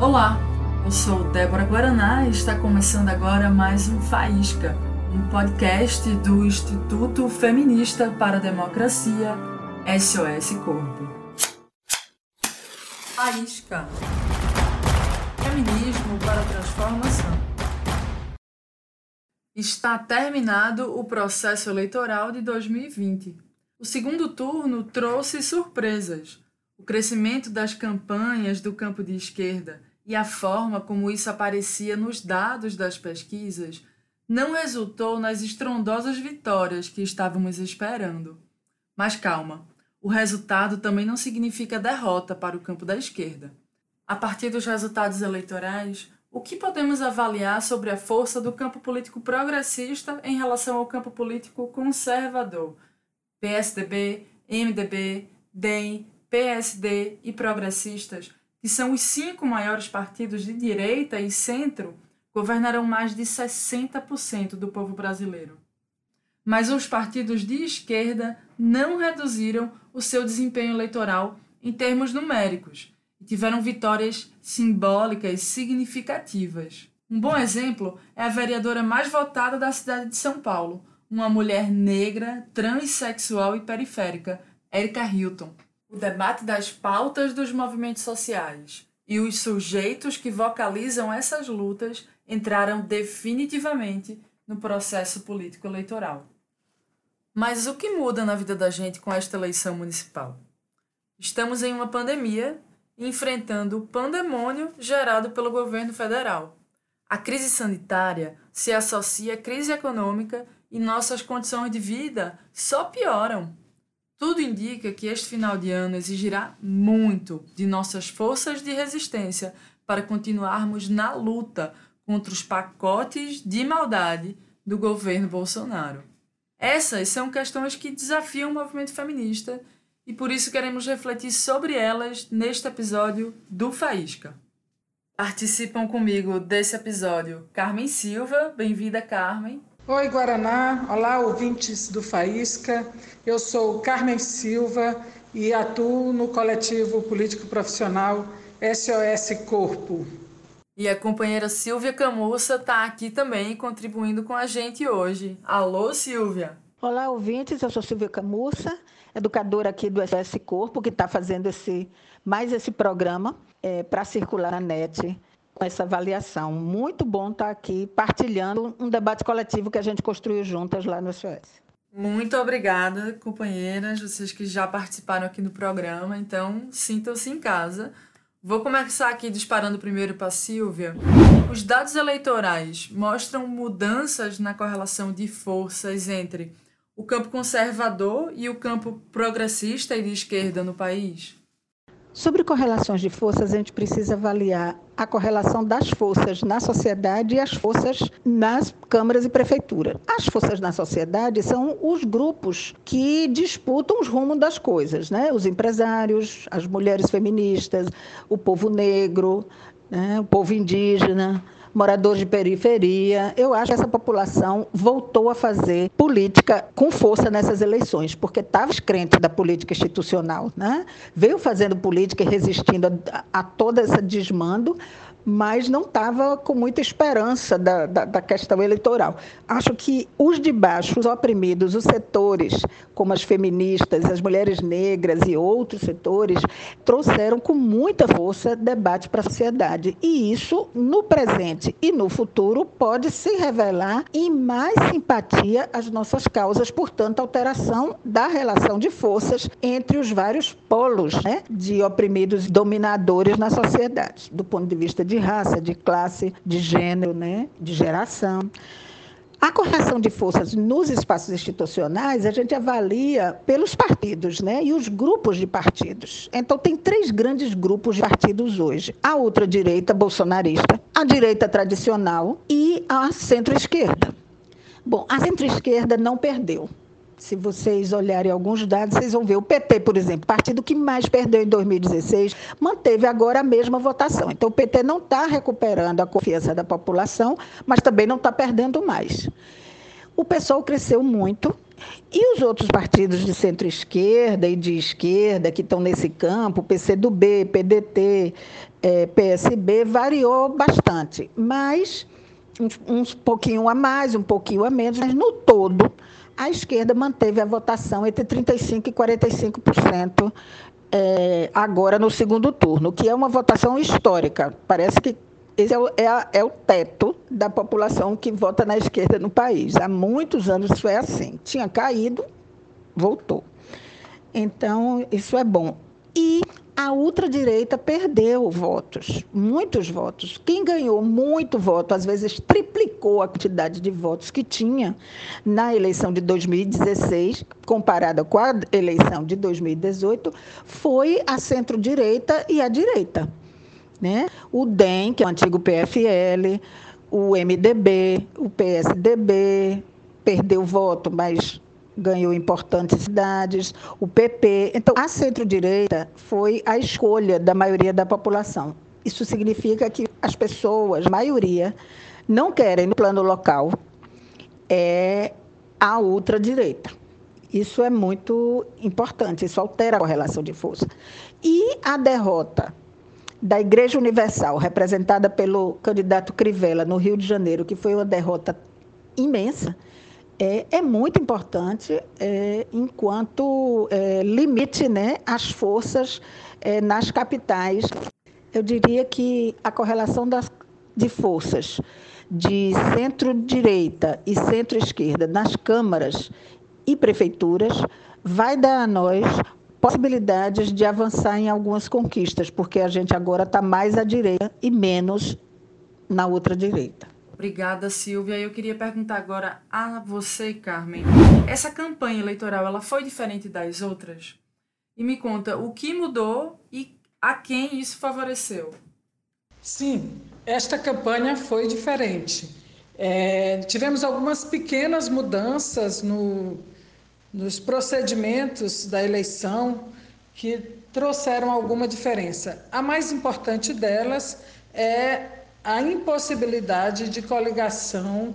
Olá, eu sou Débora Guaraná e está começando agora mais um Faísca, um podcast do Instituto Feminista para a Democracia, SOS Corpo. Faísca Feminismo para a Transformação. Está terminado o processo eleitoral de 2020. O segundo turno trouxe surpresas. O crescimento das campanhas do campo de esquerda e a forma como isso aparecia nos dados das pesquisas não resultou nas estrondosas vitórias que estávamos esperando. Mas calma, o resultado também não significa derrota para o campo da esquerda. A partir dos resultados eleitorais, o que podemos avaliar sobre a força do campo político progressista em relação ao campo político conservador? PSDB, MDB, DEM, PSD e progressistas que são os cinco maiores partidos de direita e centro, governarão mais de 60% do povo brasileiro. Mas os partidos de esquerda não reduziram o seu desempenho eleitoral em termos numéricos e tiveram vitórias simbólicas significativas. Um bom exemplo é a vereadora mais votada da cidade de São Paulo, uma mulher negra, transexual e periférica, Erika Hilton o debate das pautas dos movimentos sociais e os sujeitos que vocalizam essas lutas entraram definitivamente no processo político eleitoral. Mas o que muda na vida da gente com esta eleição municipal? Estamos em uma pandemia enfrentando o pandemônio gerado pelo governo federal. A crise sanitária se associa à crise econômica e nossas condições de vida só pioram. Tudo indica que este final de ano exigirá muito de nossas forças de resistência para continuarmos na luta contra os pacotes de maldade do governo Bolsonaro. Essas são questões que desafiam o movimento feminista e por isso queremos refletir sobre elas neste episódio do Faísca. Participam comigo desse episódio Carmen Silva, bem-vinda Carmen. Oi, Guaraná. Olá, ouvintes do Faísca. Eu sou Carmen Silva e atuo no coletivo político profissional SOS Corpo. E a companheira Silvia Camussa está aqui também contribuindo com a gente hoje. Alô, Silvia. Olá, ouvintes. Eu sou Silvia Camussa, educadora aqui do SOS Corpo, que está fazendo esse, mais esse programa é, para circular na net essa avaliação. Muito bom estar aqui partilhando um debate coletivo que a gente construiu juntas lá no SOS. Muito obrigada, companheiras, vocês que já participaram aqui no programa, então sintam-se em casa. Vou começar aqui disparando primeiro para a Silvia. Os dados eleitorais mostram mudanças na correlação de forças entre o campo conservador e o campo progressista e de esquerda no país? Sobre correlações de forças, a gente precisa avaliar a correlação das forças na sociedade e as forças nas câmaras e prefeituras. As forças na sociedade são os grupos que disputam os rumos das coisas, né? Os empresários, as mulheres feministas, o povo negro, né? o povo indígena, moradores de periferia. Eu acho que essa população voltou a fazer política com força nessas eleições, porque estava crente da política institucional, né? veio fazendo política e resistindo a, a todo esse desmando, mas não estava com muita esperança da, da, da, questão eleitoral. Acho que os de baixo, os oprimidos, os setores, como as feministas, as mulheres negras e outros setores, trouxeram com muita força debate para a sociedade. E isso, no presente e no futuro, pode se revelar em mais simpatia às nossas causas, portanto, alteração da relação de forças entre os vários polos né, de oprimidos e dominadores na sociedade, do ponto de vista de raça, de classe, de gênero, né? de geração. A correção de forças nos espaços institucionais a gente avalia pelos partidos né? e os grupos de partidos. Então, tem três grandes grupos de partidos hoje: a ultradireita bolsonarista, a direita tradicional e a centro-esquerda. Bom, a centro-esquerda não perdeu. Se vocês olharem alguns dados, vocês vão ver. O PT, por exemplo, partido que mais perdeu em 2016, manteve agora a mesma votação. Então, o PT não está recuperando a confiança da população, mas também não está perdendo mais. O pessoal cresceu muito, e os outros partidos de centro-esquerda e de esquerda que estão nesse campo, PCdoB, PDT, é, PSB variou bastante, mas um, um pouquinho a mais, um pouquinho a menos, mas no todo a esquerda manteve a votação entre 35% e 45% é, agora no segundo turno, que é uma votação histórica. Parece que esse é o, é, a, é o, teto da população que vota na esquerda no país. Há muitos anos isso é assim. Tinha caído, voltou. Então, isso é bom. E a ultradireita perdeu votos, muitos votos. Quem ganhou muito voto, às vezes triplicou a quantidade de votos que tinha na eleição de 2016, comparada com a eleição de 2018, foi a centro-direita e a direita. Né? O DEM, que é o antigo PFL, o MDB, o PSDB, perdeu voto, mas ganhou importantes cidades, o PP. Então, a centro-direita foi a escolha da maioria da população. Isso significa que as pessoas, a maioria, não querem no plano local é a ultradireita. Isso é muito importante, isso altera a correlação de força. E a derrota da Igreja Universal, representada pelo candidato Crivella no Rio de Janeiro, que foi uma derrota imensa, é, é muito importante é, enquanto é, limite né, as forças é, nas capitais. Eu diria que a correlação das, de forças de centro-direita e centro-esquerda nas câmaras e prefeituras vai dar a nós possibilidades de avançar em algumas conquistas, porque a gente agora está mais à direita e menos na outra direita. Obrigada, Silvia. Eu queria perguntar agora a você, Carmen. Essa campanha eleitoral ela foi diferente das outras? E me conta o que mudou e a quem isso favoreceu? Sim, esta campanha foi diferente. É, tivemos algumas pequenas mudanças no, nos procedimentos da eleição que trouxeram alguma diferença. A mais importante delas é a impossibilidade de coligação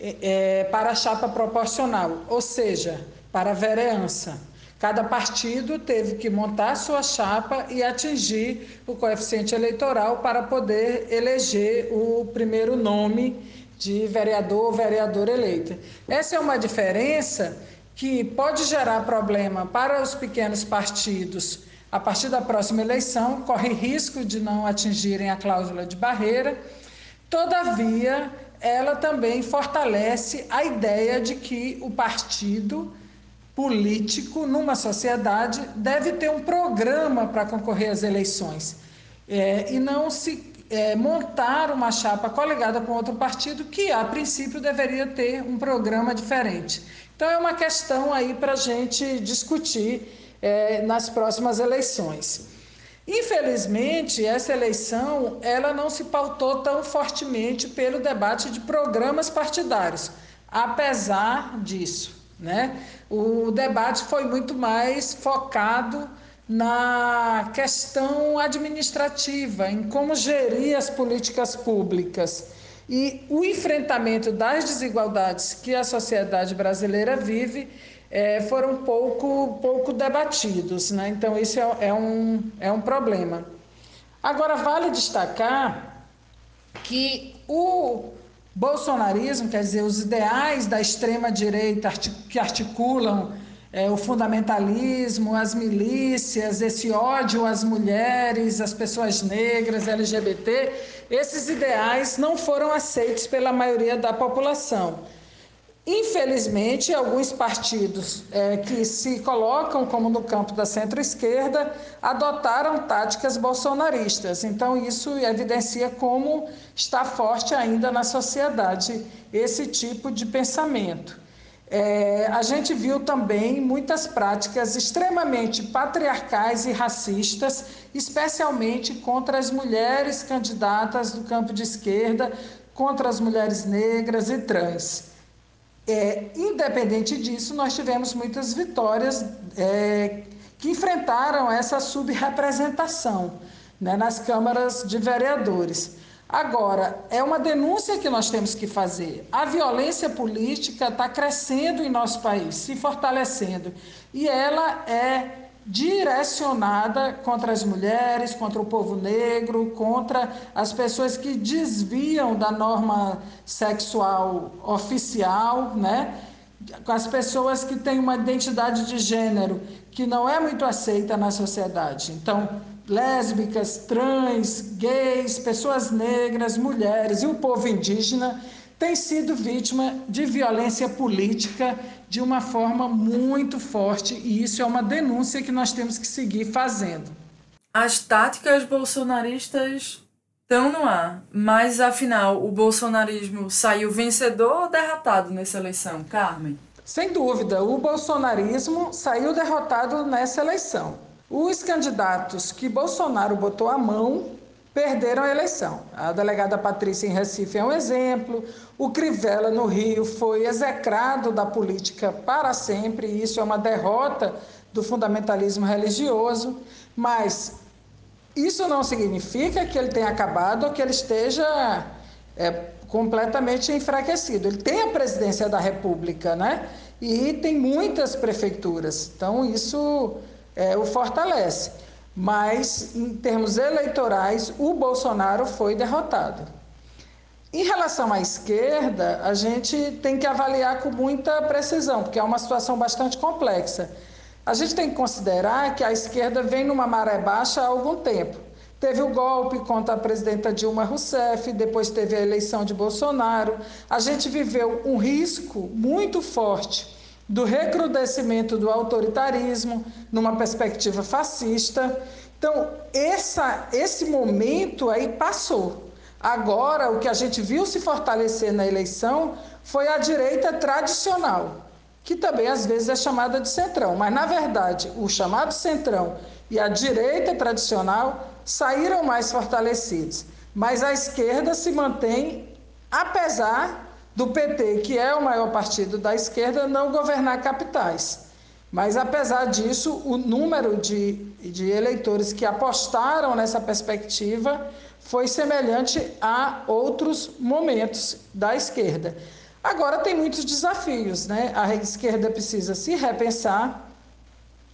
é, para a chapa proporcional, ou seja, para a vereança. Cada partido teve que montar sua chapa e atingir o coeficiente eleitoral para poder eleger o primeiro nome de vereador ou vereadora eleita. Essa é uma diferença que pode gerar problema para os pequenos partidos a partir da próxima eleição, corre risco de não atingirem a cláusula de barreira. Todavia, ela também fortalece a ideia de que o partido político, numa sociedade, deve ter um programa para concorrer às eleições é, e não se é, montar uma chapa coligada com outro partido que, a princípio, deveria ter um programa diferente. Então, é uma questão aí para a gente discutir é, nas próximas eleições. Infelizmente, essa eleição ela não se pautou tão fortemente pelo debate de programas partidários, apesar disso. Né? O debate foi muito mais focado na questão administrativa, em como gerir as políticas públicas. E o enfrentamento das desigualdades que a sociedade brasileira vive é, foram pouco, pouco debatidos. Né? Então, isso é, é, um, é um problema. Agora, vale destacar que o bolsonarismo, quer dizer, os ideais da extrema-direita que articulam é, o fundamentalismo, as milícias, esse ódio às mulheres, às pessoas negras, LGBT, esses ideais não foram aceitos pela maioria da população. Infelizmente, alguns partidos é, que se colocam como no campo da centro-esquerda adotaram táticas bolsonaristas. Então, isso evidencia como está forte ainda na sociedade esse tipo de pensamento. É, a gente viu também muitas práticas extremamente patriarcais e racistas, especialmente contra as mulheres candidatas do campo de esquerda, contra as mulheres negras e trans. É, independente disso, nós tivemos muitas vitórias é, que enfrentaram essa subrepresentação né, nas câmaras de vereadores. Agora, é uma denúncia que nós temos que fazer. A violência política está crescendo em nosso país, se fortalecendo, e ela é direcionada contra as mulheres, contra o povo negro, contra as pessoas que desviam da norma sexual oficial, né? as pessoas que têm uma identidade de gênero que não é muito aceita na sociedade. Então, lésbicas, trans, gays, pessoas negras, mulheres e o povo indígena têm sido vítima de violência política de uma forma muito forte e isso é uma denúncia que nós temos que seguir fazendo. As táticas bolsonaristas estão no ar, mas afinal o bolsonarismo saiu vencedor ou derrotado nessa eleição, Carmen? Sem dúvida, o bolsonarismo saiu derrotado nessa eleição. Os candidatos que Bolsonaro botou a mão perderam a eleição. A delegada Patrícia em Recife é um exemplo. O Crivella no Rio foi execrado da política para sempre, e isso é uma derrota do fundamentalismo religioso. Mas isso não significa que ele tenha acabado ou que ele esteja é, completamente enfraquecido. Ele tem a presidência da República, né? E tem muitas prefeituras. Então, isso é, o fortalece. Mas, em termos eleitorais, o Bolsonaro foi derrotado. Em relação à esquerda, a gente tem que avaliar com muita precisão, porque é uma situação bastante complexa. A gente tem que considerar que a esquerda vem numa maré baixa há algum tempo. Teve o golpe contra a presidenta Dilma Rousseff, depois teve a eleição de Bolsonaro. A gente viveu um risco muito forte do recrudescimento do autoritarismo numa perspectiva fascista. Então, essa, esse momento aí passou. Agora, o que a gente viu se fortalecer na eleição foi a direita tradicional, que também às vezes é chamada de centrão, mas na verdade, o chamado centrão e a direita tradicional saíram mais fortalecidos. Mas a esquerda se mantém, apesar do PT, que é o maior partido da esquerda, não governar capitais. Mas, apesar disso, o número de, de eleitores que apostaram nessa perspectiva foi semelhante a outros momentos da esquerda. Agora, tem muitos desafios, né? A esquerda precisa se repensar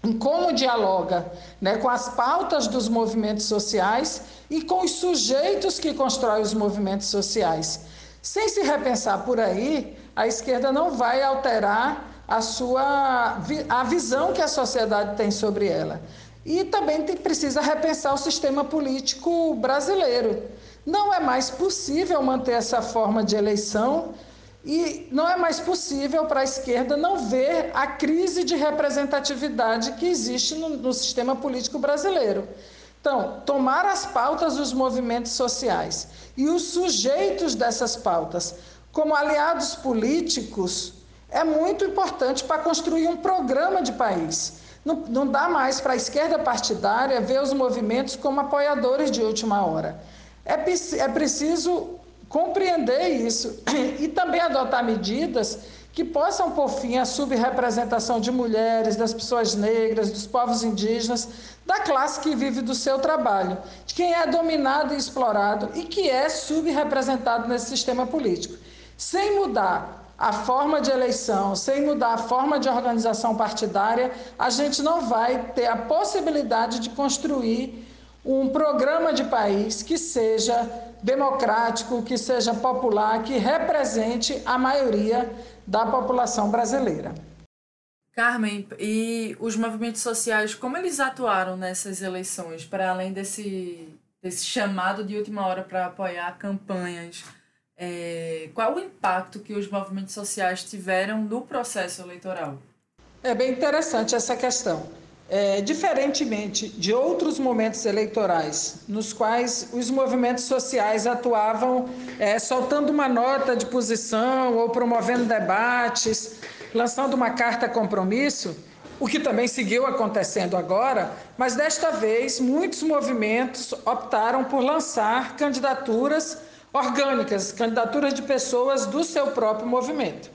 em como dialoga né, com as pautas dos movimentos sociais e com os sujeitos que constroem os movimentos sociais. Sem se repensar por aí, a esquerda não vai alterar a sua a visão que a sociedade tem sobre ela. E também tem, precisa repensar o sistema político brasileiro. Não é mais possível manter essa forma de eleição e não é mais possível para a esquerda não ver a crise de representatividade que existe no, no sistema político brasileiro. Então, tomar as pautas dos movimentos sociais e os sujeitos dessas pautas como aliados políticos é muito importante para construir um programa de país. Não, não dá mais para a esquerda partidária ver os movimentos como apoiadores de última hora. É, é preciso compreender isso e também adotar medidas que possam pôr fim à subrepresentação de mulheres, das pessoas negras, dos povos indígenas, da classe que vive do seu trabalho, de quem é dominado e explorado e que é subrepresentado nesse sistema político. Sem mudar a forma de eleição, sem mudar a forma de organização partidária, a gente não vai ter a possibilidade de construir um programa de país que seja democrático, que seja popular, que represente a maioria da população brasileira. Carmen, e os movimentos sociais, como eles atuaram nessas eleições, para além desse, desse chamado de última hora para apoiar campanhas? É, qual o impacto que os movimentos sociais tiveram no processo eleitoral? É bem interessante essa questão. É, diferentemente de outros momentos eleitorais, nos quais os movimentos sociais atuavam é, soltando uma nota de posição ou promovendo debates, lançando uma carta compromisso, o que também seguiu acontecendo agora, mas desta vez muitos movimentos optaram por lançar candidaturas orgânicas, candidaturas de pessoas do seu próprio movimento.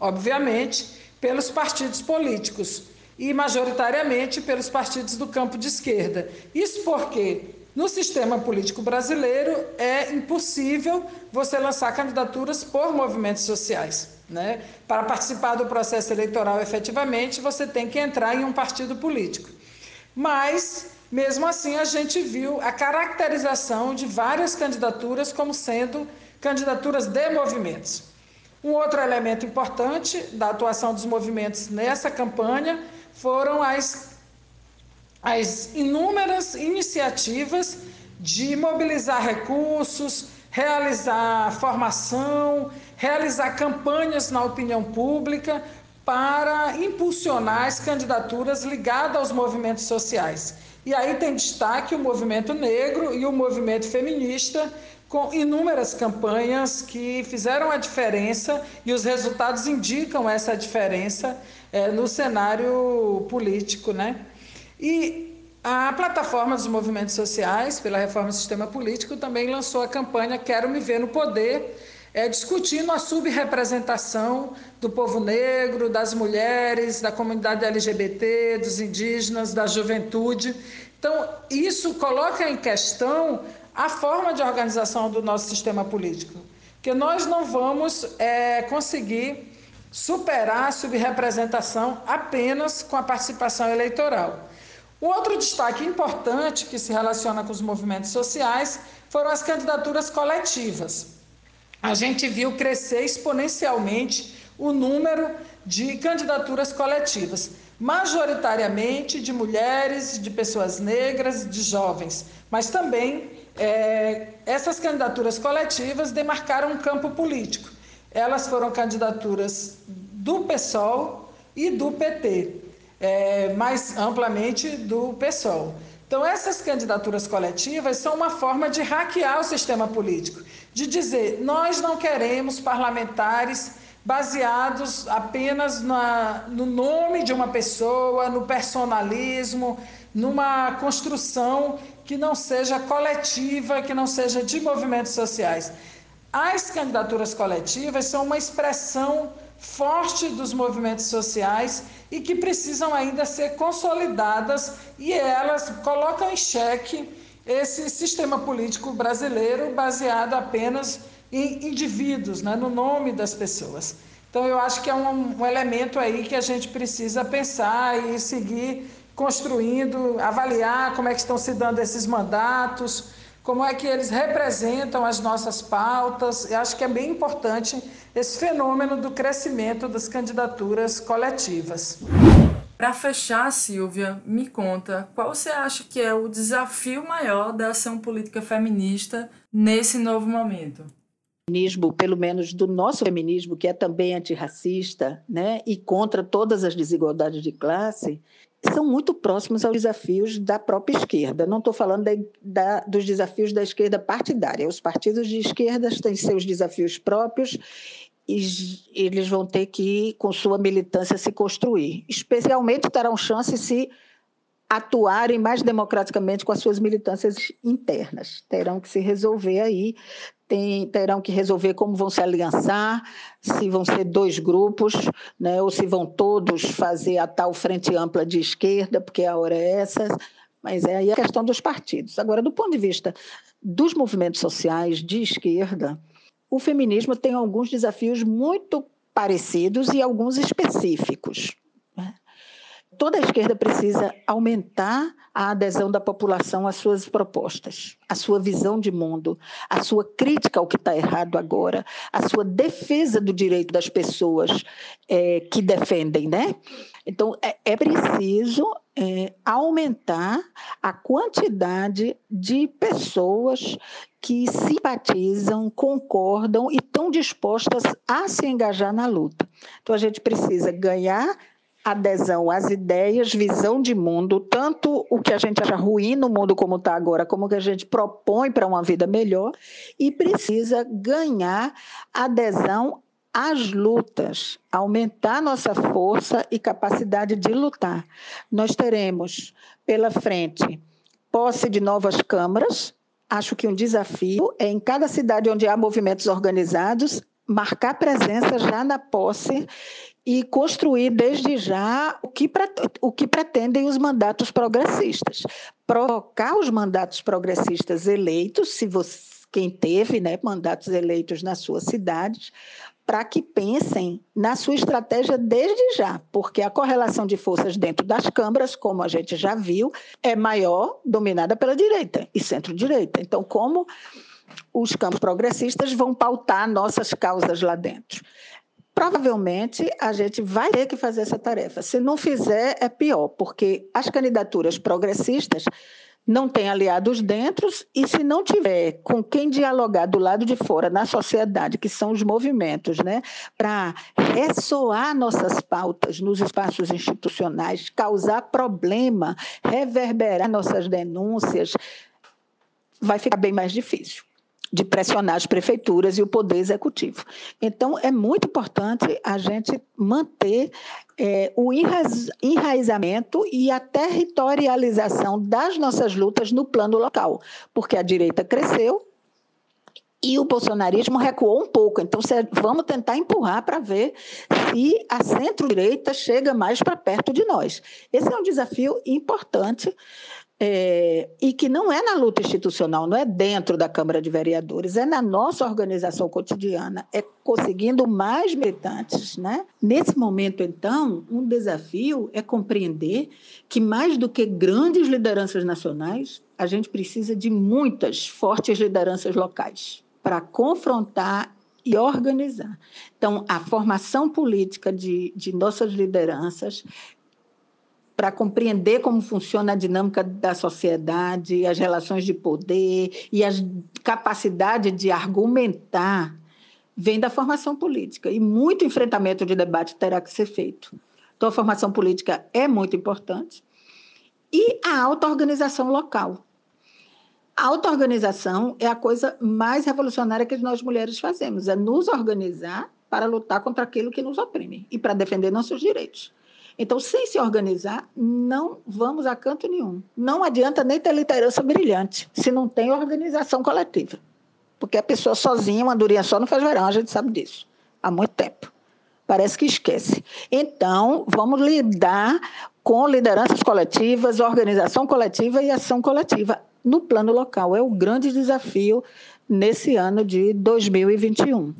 Obviamente, pelos partidos políticos e majoritariamente pelos partidos do campo de esquerda. Isso porque no sistema político brasileiro é impossível você lançar candidaturas por movimentos sociais. Né? Para participar do processo eleitoral efetivamente, você tem que entrar em um partido político. Mas, mesmo assim, a gente viu a caracterização de várias candidaturas como sendo candidaturas de movimentos. Um outro elemento importante da atuação dos movimentos nessa campanha foram as, as inúmeras iniciativas de mobilizar recursos, realizar formação, realizar campanhas na opinião pública para impulsionar as candidaturas ligadas aos movimentos sociais. E aí tem destaque o movimento negro e o movimento feminista, com inúmeras campanhas que fizeram a diferença e os resultados indicam essa diferença é, no cenário político. Né? E a plataforma dos movimentos sociais, pela reforma do sistema político, também lançou a campanha Quero Me Ver no Poder, é, discutindo a subrepresentação do povo negro, das mulheres, da comunidade LGBT, dos indígenas, da juventude. Então, isso coloca em questão a forma de organização do nosso sistema político, que nós não vamos é, conseguir superar a subrepresentação apenas com a participação eleitoral. O outro destaque importante que se relaciona com os movimentos sociais foram as candidaturas coletivas. A gente viu crescer exponencialmente o número de candidaturas coletivas, majoritariamente de mulheres, de pessoas negras, de jovens, mas também é, essas candidaturas coletivas demarcaram um campo político. Elas foram candidaturas do PSOL e do PT é, mais amplamente do PSOL. Então, essas candidaturas coletivas são uma forma de hackear o sistema político, de dizer: nós não queremos parlamentares baseados apenas na, no nome de uma pessoa, no personalismo, numa construção que não seja coletiva, que não seja de movimentos sociais. As candidaturas coletivas são uma expressão forte dos movimentos sociais e que precisam ainda ser consolidadas e elas colocam em xeque esse sistema político brasileiro baseado apenas em indivíduos, né, no nome das pessoas. Então eu acho que é um, um elemento aí que a gente precisa pensar e seguir construindo, avaliar como é que estão se dando esses mandatos, como é que eles representam as nossas pautas. Eu acho que é bem importante esse fenômeno do crescimento das candidaturas coletivas. Para fechar, Silvia, me conta qual você acha que é o desafio maior da ação política feminista nesse novo momento? Feminismo, pelo menos do nosso feminismo, que é também antirracista né, e contra todas as desigualdades de classe, são muito próximos aos desafios da própria esquerda. Não estou falando da, da, dos desafios da esquerda partidária. Os partidos de esquerda têm seus desafios próprios e eles vão ter que, com sua militância, se construir. Especialmente terão chance se atuarem mais democraticamente com as suas militâncias internas. Terão que se resolver aí, tem, terão que resolver como vão se aliançar, se vão ser dois grupos, né, ou se vão todos fazer a tal frente ampla de esquerda, porque a hora é essa. Mas é aí a questão dos partidos. Agora, do ponto de vista dos movimentos sociais de esquerda, o feminismo tem alguns desafios muito parecidos e alguns específicos toda a esquerda precisa aumentar a adesão da população às suas propostas, à sua visão de mundo, à sua crítica ao que está errado agora, à sua defesa do direito das pessoas é, que defendem, né? Então, é, é preciso é, aumentar a quantidade de pessoas que simpatizam, concordam e estão dispostas a se engajar na luta. Então, a gente precisa ganhar adesão às ideias, visão de mundo, tanto o que a gente acha ruim no mundo como está agora, como o que a gente propõe para uma vida melhor, e precisa ganhar adesão às lutas, aumentar nossa força e capacidade de lutar. Nós teremos pela frente posse de novas câmaras. Acho que um desafio é em cada cidade onde há movimentos organizados marcar presença já na posse e construir desde já o que, o que pretendem os mandatos progressistas. Provocar os mandatos progressistas eleitos, se você, quem teve né, mandatos eleitos nas suas cidades, para que pensem na sua estratégia desde já, porque a correlação de forças dentro das câmaras, como a gente já viu, é maior dominada pela direita e centro-direita. Então, como os campos progressistas vão pautar nossas causas lá dentro? Provavelmente a gente vai ter que fazer essa tarefa. Se não fizer, é pior, porque as candidaturas progressistas não tem aliados dentro, e se não tiver com quem dialogar do lado de fora, na sociedade, que são os movimentos, né, para ressoar nossas pautas nos espaços institucionais, causar problema, reverberar nossas denúncias, vai ficar bem mais difícil de pressionar as prefeituras e o poder executivo. Então, é muito importante a gente manter é, o enraizamento e a territorialização das nossas lutas no plano local, porque a direita cresceu, e o bolsonarismo recuou um pouco. Então, vamos tentar empurrar para ver se a centro-direita chega mais para perto de nós. Esse é um desafio importante é, e que não é na luta institucional, não é dentro da Câmara de Vereadores, é na nossa organização cotidiana, é conseguindo mais militantes. Né? Nesse momento, então, um desafio é compreender que, mais do que grandes lideranças nacionais, a gente precisa de muitas fortes lideranças locais para confrontar e organizar. Então, a formação política de, de nossas lideranças para compreender como funciona a dinâmica da sociedade, as relações de poder e a capacidade de argumentar vem da formação política e muito enfrentamento de debate terá que ser feito. Então a formação política é muito importante e a auto-organização local. A auto-organização é a coisa mais revolucionária que nós mulheres fazemos, é nos organizar para lutar contra aquilo que nos oprime e para defender nossos direitos. Então, sem se organizar, não vamos a canto nenhum. Não adianta nem ter liderança brilhante se não tem organização coletiva. Porque a pessoa sozinha, uma durinha só, não faz verão, a gente sabe disso. Há muito tempo. Parece que esquece. Então, vamos lidar com lideranças coletivas, organização coletiva e ação coletiva no plano local. É o grande desafio nesse ano de 2021.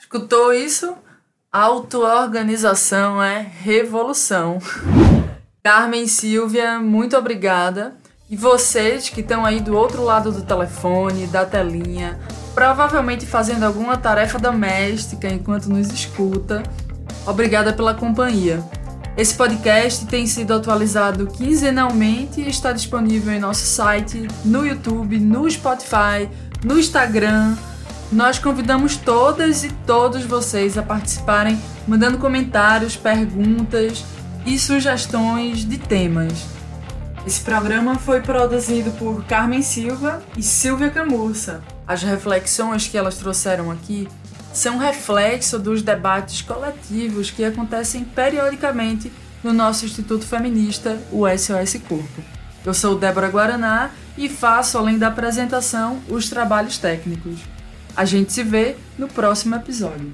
Escutou isso? Autoorganização é revolução. Carmen Silvia, muito obrigada. E vocês que estão aí do outro lado do telefone, da telinha, provavelmente fazendo alguma tarefa doméstica enquanto nos escuta, obrigada pela companhia. Esse podcast tem sido atualizado quinzenalmente e está disponível em nosso site, no YouTube, no Spotify, no Instagram nós convidamos todas e todos vocês a participarem, mandando comentários, perguntas e sugestões de temas. Esse programa foi produzido por Carmen Silva e Silvia Camurça. As reflexões que elas trouxeram aqui são reflexo dos debates coletivos que acontecem periodicamente no nosso Instituto Feminista, o SOS Corpo. Eu sou Débora Guaraná e faço, além da apresentação, os trabalhos técnicos. A gente se vê no próximo episódio.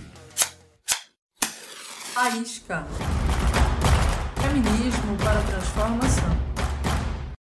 Faísca. Feminismo para transformação.